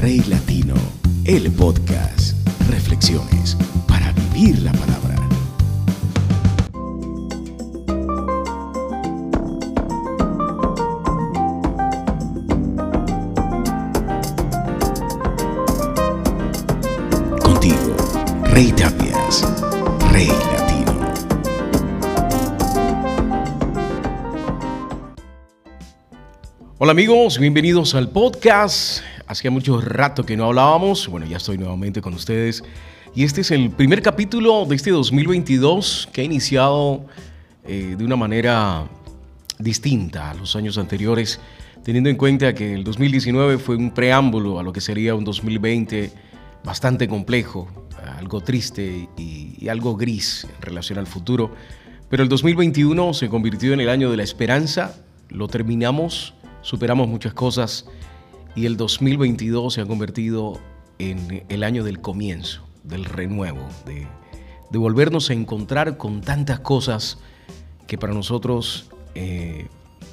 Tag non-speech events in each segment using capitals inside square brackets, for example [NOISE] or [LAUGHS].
Rey Latino, el podcast. Reflexiones para vivir la palabra. Contigo, Rey Tapias, Rey Latino. Hola amigos, bienvenidos al podcast. Hacía mucho rato que no hablábamos. Bueno, ya estoy nuevamente con ustedes. Y este es el primer capítulo de este 2022 que ha iniciado eh, de una manera distinta a los años anteriores, teniendo en cuenta que el 2019 fue un preámbulo a lo que sería un 2020 bastante complejo, algo triste y, y algo gris en relación al futuro. Pero el 2021 se convirtió en el año de la esperanza, lo terminamos, superamos muchas cosas y el 2022 se ha convertido en el año del comienzo, del renuevo, de, volvernos a encontrar con tantas cosas que para nosotros eh,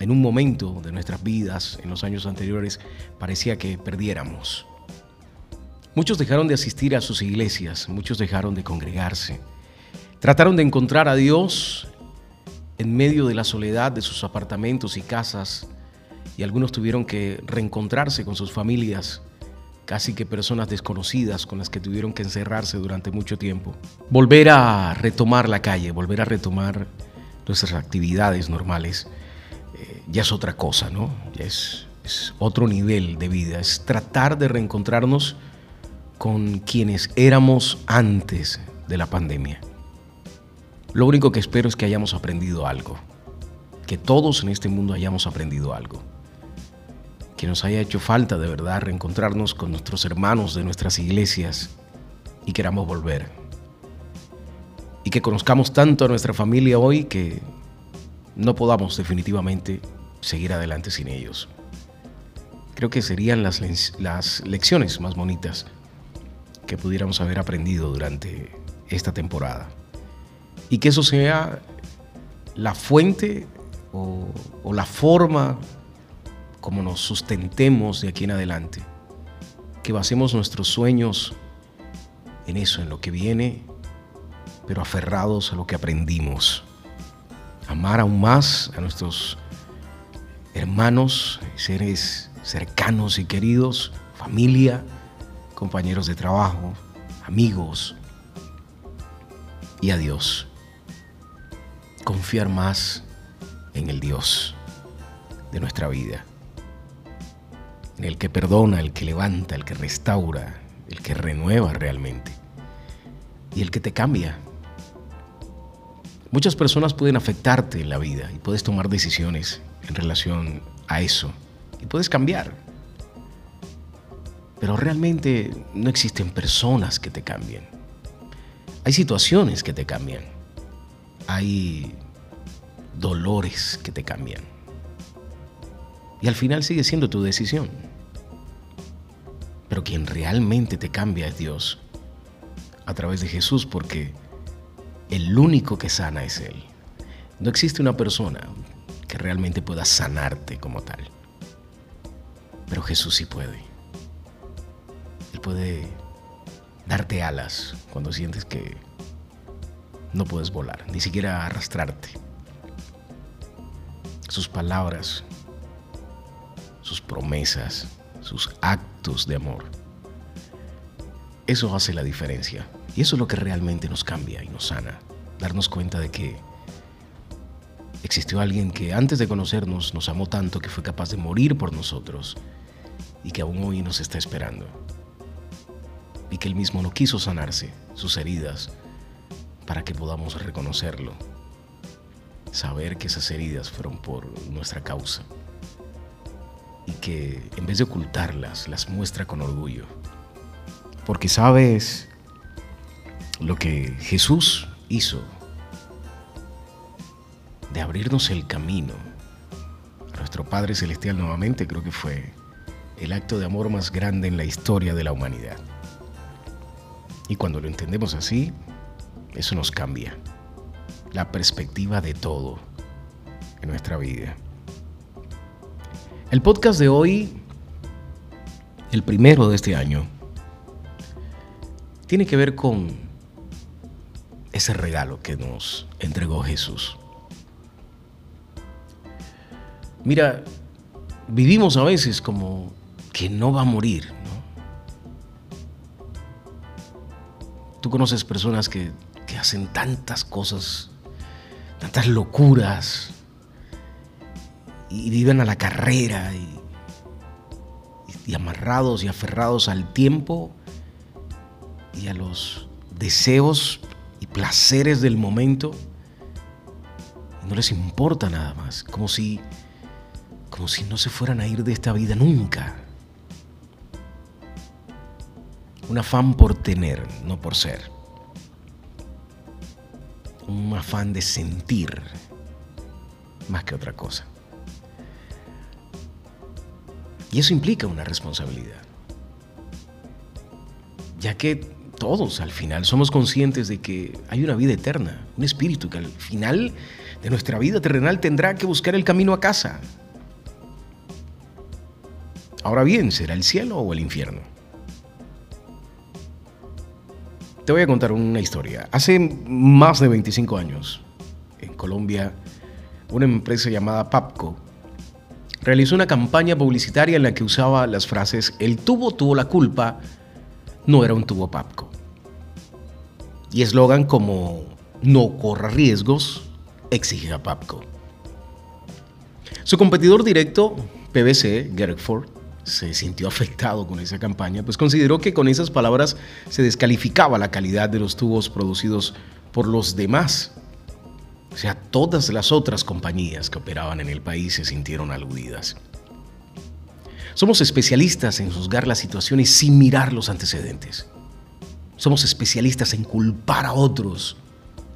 en un momento de nuestras vidas, en los años anteriores, parecía que perdiéramos. Muchos dejaron de asistir a sus iglesias, muchos dejaron de congregarse. Trataron de encontrar a Dios en medio de la soledad de sus apartamentos y casas y algunos tuvieron que reencontrarse con sus familias, casi que personas desconocidas con las que tuvieron que encerrarse durante mucho tiempo. Volver a retomar la calle, volver a retomar nuestras actividades normales, eh, ya es otra cosa, ¿no? Ya es, es otro nivel de vida, es tratar de reencontrarnos con quienes éramos antes de la pandemia. Lo único que espero es que hayamos aprendido algo, que todos en este mundo hayamos aprendido algo, que nos haya hecho falta de verdad reencontrarnos con nuestros hermanos de nuestras iglesias y queramos volver. Y que conozcamos tanto a nuestra familia hoy que no podamos definitivamente seguir adelante sin ellos. Creo que serían las, las lecciones más bonitas que pudiéramos haber aprendido durante esta temporada. Y que eso sea la fuente o, la forma como nos sustentemos de aquí en adelante. Que basemos nuestros sueños en eso, en lo que viene, pero aferrados a lo que aprendimos. Amar aún más a nuestros hermanos, seres cercanos y queridos, familia, compañeros de trabajo, amigos y a Dios. Confiar más en el Dios de nuestra vida, en el que perdona, el que levanta, el que restaura, el que renueva realmente y el que te cambia. Muchas personas pueden afectarte en la vida y puedes tomar decisiones en relación a eso y puedes cambiar. Pero realmente no existen personas que te cambien. Hay situaciones que te cambian. Hay dolores que te cambian. Y al final sigue siendo tu decisión. Pero quien realmente te cambia es Dios a través de Jesús porque el único que sana es Él. No existe una persona que realmente pueda sanarte como tal. Pero Jesús sí puede. Él puede darte alas cuando sientes que no puedes volar, ni siquiera arrastrarte. Sus palabras, sus promesas, sus actos de amor. Eso hace la diferencia. Y eso es lo que realmente nos cambia y nos sana. Darnos cuenta de que existió alguien que antes de conocernos nos amó tanto que fue capaz de morir por nosotros y que aún hoy nos está esperando. Y que él mismo no quiso sanarse sus heridas para que podamos reconocerlo. Saber que esas heridas fueron por nuestra causa. Y que en vez de ocultarlas, las muestra con orgullo. Porque sabes lo que Jesús hizo de abrirnos el camino a nuestro Padre Celestial nuevamente, creo que fue el acto de amor más grande en la historia de la humanidad. Y cuando lo entendemos así, eso nos cambia la perspectiva de todo en nuestra vida. El podcast de hoy el primero de este año, tiene que ver con ese regalo que nos entregó Jesús. Mira, vivimos a veces como que no va a morir, ¿no? Tú conoces personas que, que hacen tantas cosas, tantas locuras, y viven a la carrera y, y amarrados y aferrados al tiempo y a los deseos y placeres del momento. no les importa nada más, como si, como si no se fueran a ir de esta vida nunca. Un afán por tener, no por ser. Un afán de sentir, más que otra cosa. Y eso implica una responsabilidad. Ya que todos al final somos conscientes de que hay una vida eterna, un espíritu que al final de nuestra vida terrenal tendrá que buscar el camino a casa. Ahora bien, ¿será el cielo o el infierno? Te voy a contar una historia. Hace más de 25 años, en Colombia, una empresa llamada PAPCO realizó una campaña publicitaria en la que usaba las frases el tubo tuvo la culpa, no era un tubo PAPCO. Y eslogan como no corra riesgos, exige a PAPCO. Su competidor directo, PBC, Ford, se sintió afectado con esa campaña, pues consideró que con esas palabras se descalificaba la calidad de los tubos producidos por los demás o sea, todas las otras compañías que operaban en el país se sintieron aludidas. Somos especialistas en juzgar las situaciones sin mirar los antecedentes. Somos especialistas en culpar a otros,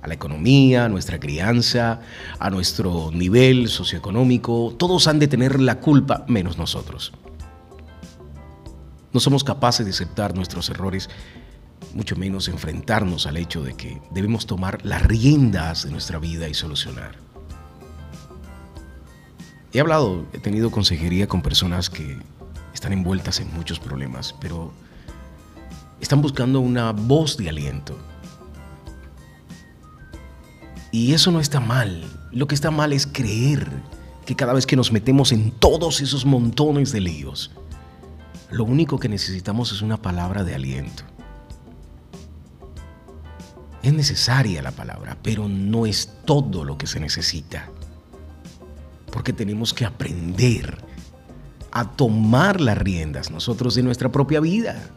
a la economía, a nuestra crianza, a nuestro nivel socioeconómico. Todos han de tener la culpa menos nosotros. No somos capaces de aceptar nuestros errores mucho menos enfrentarnos al hecho de que debemos tomar las riendas de nuestra vida y solucionar. He hablado, he tenido consejería con personas que están envueltas en muchos problemas, pero están buscando una voz de aliento. Y eso no está mal. Lo que está mal es creer que cada vez que nos metemos en todos esos montones de líos, lo único que necesitamos es una palabra de aliento. Es necesaria la palabra, pero no es todo lo que se necesita. Porque tenemos que aprender a tomar las riendas nosotros de nuestra propia vida.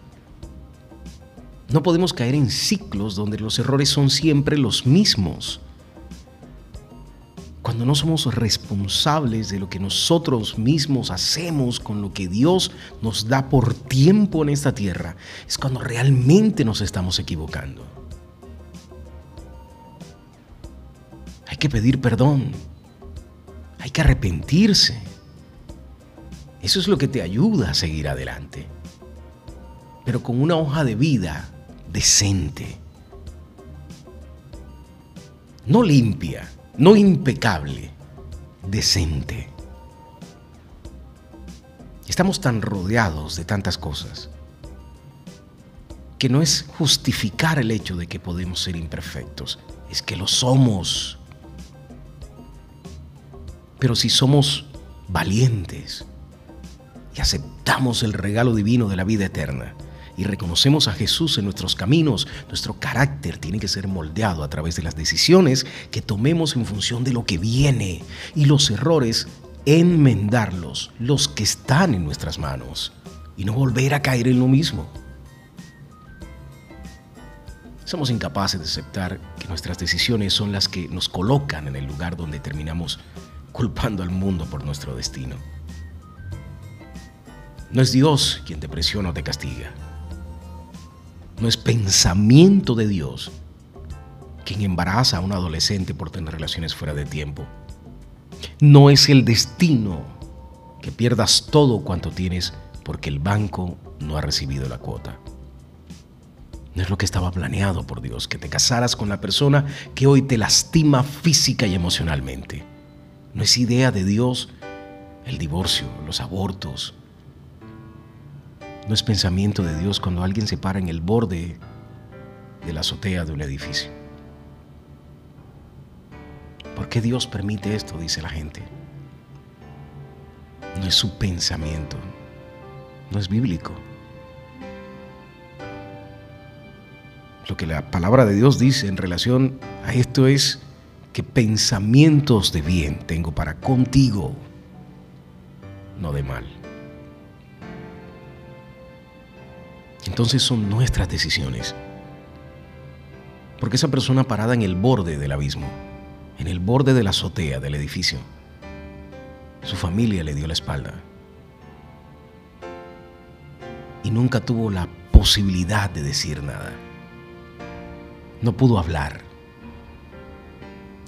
No podemos caer en ciclos donde los errores son siempre los mismos. Cuando no somos responsables de lo que nosotros mismos hacemos con lo que Dios nos da por tiempo en esta tierra, es cuando realmente nos estamos equivocando. que pedir perdón. Hay que arrepentirse. Eso es lo que te ayuda a seguir adelante. Pero con una hoja de vida decente. No limpia, no impecable, decente. Estamos tan rodeados de tantas cosas que no es justificar el hecho de que podemos ser imperfectos, es que lo somos. Pero si somos valientes y aceptamos el regalo divino de la vida eterna y reconocemos a Jesús en nuestros caminos, nuestro carácter tiene que ser moldeado a través de las decisiones que tomemos en función de lo que viene y los errores enmendarlos, los que están en nuestras manos y no volver a caer en lo mismo. Somos incapaces de aceptar que nuestras decisiones son las que nos colocan en el lugar donde terminamos culpando al mundo por nuestro destino. No es Dios quien te presiona o te castiga. No es pensamiento de Dios quien embaraza a un adolescente por tener relaciones fuera de tiempo. No es el destino que pierdas todo cuanto tienes porque el banco no ha recibido la cuota. No es lo que estaba planeado por Dios, que te casaras con la persona que hoy te lastima física y emocionalmente. No es idea de Dios el divorcio, los abortos. No es pensamiento de Dios cuando alguien se para en el borde de la azotea de un edificio. ¿Por qué Dios permite esto? Dice la gente. No es su pensamiento, no es bíblico. Lo que la palabra de Dios dice en relación a esto es que pensamientos de bien tengo para contigo, no de mal. Entonces son nuestras decisiones. Porque esa persona parada en el borde del abismo, en el borde de la azotea del edificio, su familia le dio la espalda. Y nunca tuvo la posibilidad de decir nada. No pudo hablar.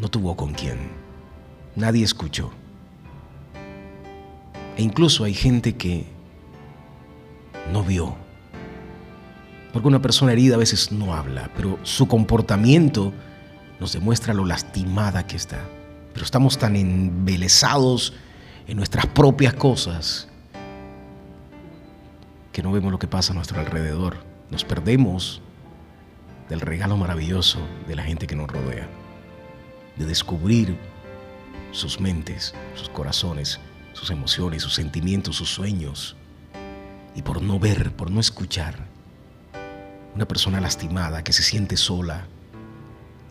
No tuvo con quién. Nadie escuchó. E incluso hay gente que no vio. Porque una persona herida a veces no habla, pero su comportamiento nos demuestra lo lastimada que está. Pero estamos tan embelesados en nuestras propias cosas que no vemos lo que pasa a nuestro alrededor. Nos perdemos del regalo maravilloso de la gente que nos rodea, de descubrir sus mentes, sus corazones, sus emociones, sus sentimientos, sus sueños. Y por no ver, por no escuchar, una persona lastimada que se siente sola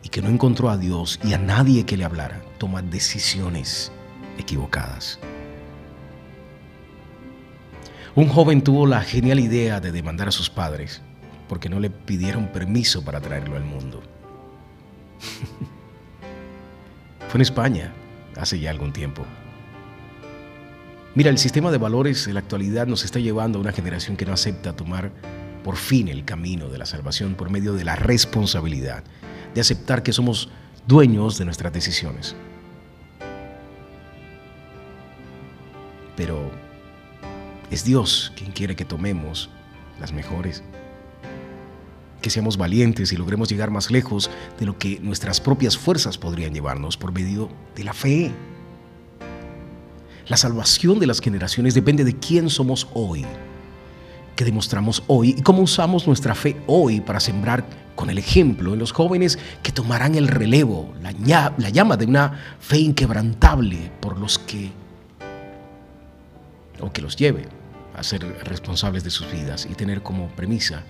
y que no encontró a Dios y a nadie que le hablara, toma decisiones equivocadas. Un joven tuvo la genial idea de demandar a sus padres porque no le pidieron permiso para traerlo al mundo. [LAUGHS] Fue en España hace ya algún tiempo. Mira, el sistema de valores de la actualidad nos está llevando a una generación que no acepta tomar por fin el camino de la salvación por medio de la responsabilidad, de aceptar que somos dueños de nuestras decisiones. Pero es Dios quien quiere que tomemos las mejores. Que seamos valientes y logremos llegar más lejos de lo que nuestras propias fuerzas podrían llevarnos por medio de la fe. La salvación de las generaciones depende de quién somos hoy, qué demostramos hoy y cómo usamos nuestra fe hoy para sembrar con el ejemplo en los jóvenes que tomarán el relevo, la, la llama de una fe inquebrantable por los que, o que los lleve a ser responsables de sus vidas y tener como premisa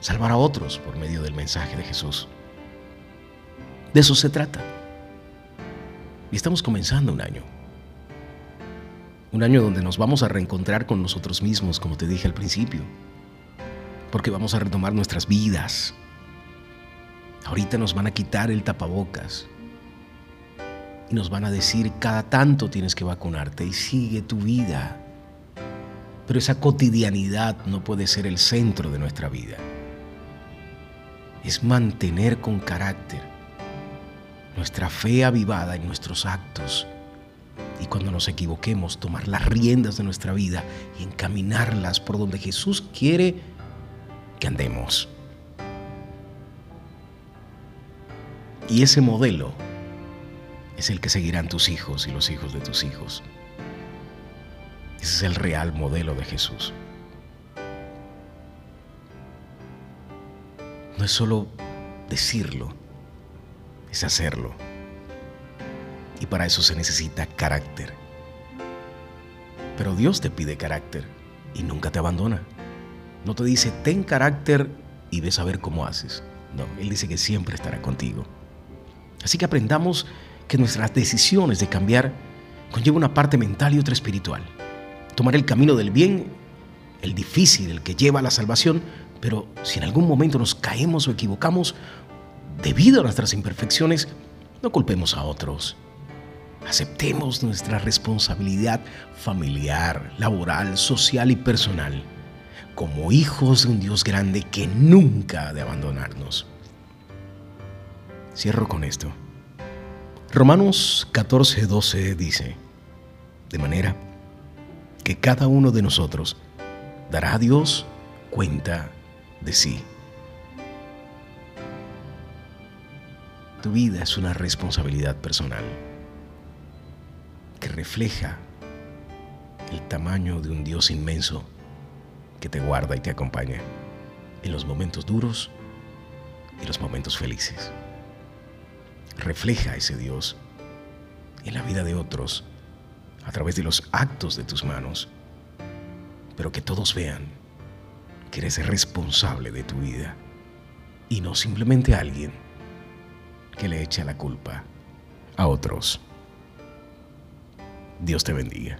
salvar a otros por medio del mensaje de Jesús. De eso se trata. Y estamos comenzando un año. Un año donde nos vamos a reencontrar con nosotros mismos, como te dije al principio. Porque vamos a retomar nuestras vidas. Ahorita nos van a quitar el tapabocas. Y nos van a decir, cada tanto tienes que vacunarte y sigue tu vida. Pero esa cotidianidad no puede ser el centro de nuestra vida. Es mantener con carácter nuestra fe avivada en nuestros actos y cuando nos equivoquemos tomar las riendas de nuestra vida y encaminarlas por donde Jesús quiere que andemos. Y ese modelo es el que seguirán tus hijos y los hijos de tus hijos. Ese es el real modelo de Jesús. No es solo decirlo, es hacerlo. Y para eso se necesita carácter. Pero Dios te pide carácter y nunca te abandona. No te dice, ten carácter y ves a ver cómo haces. No, Él dice que siempre estará contigo. Así que aprendamos que nuestras decisiones de cambiar conllevan una parte mental y otra espiritual tomar el camino del bien, el difícil, el que lleva a la salvación, pero si en algún momento nos caemos o equivocamos debido a nuestras imperfecciones, no culpemos a otros. Aceptemos nuestra responsabilidad familiar, laboral, social y personal como hijos de un Dios grande que nunca ha de abandonarnos. Cierro con esto. Romanos 14:12 dice, de manera que cada uno de nosotros dará a Dios cuenta de sí. Tu vida es una responsabilidad personal refleja el tamaño de un Dios inmenso que te guarda y te acompaña en los momentos duros y los momentos felices. Refleja ese Dios en la vida de otros a través de los actos de tus manos, pero que todos vean que eres responsable de tu vida y no simplemente alguien que le echa la culpa a otros. Dios te bendiga.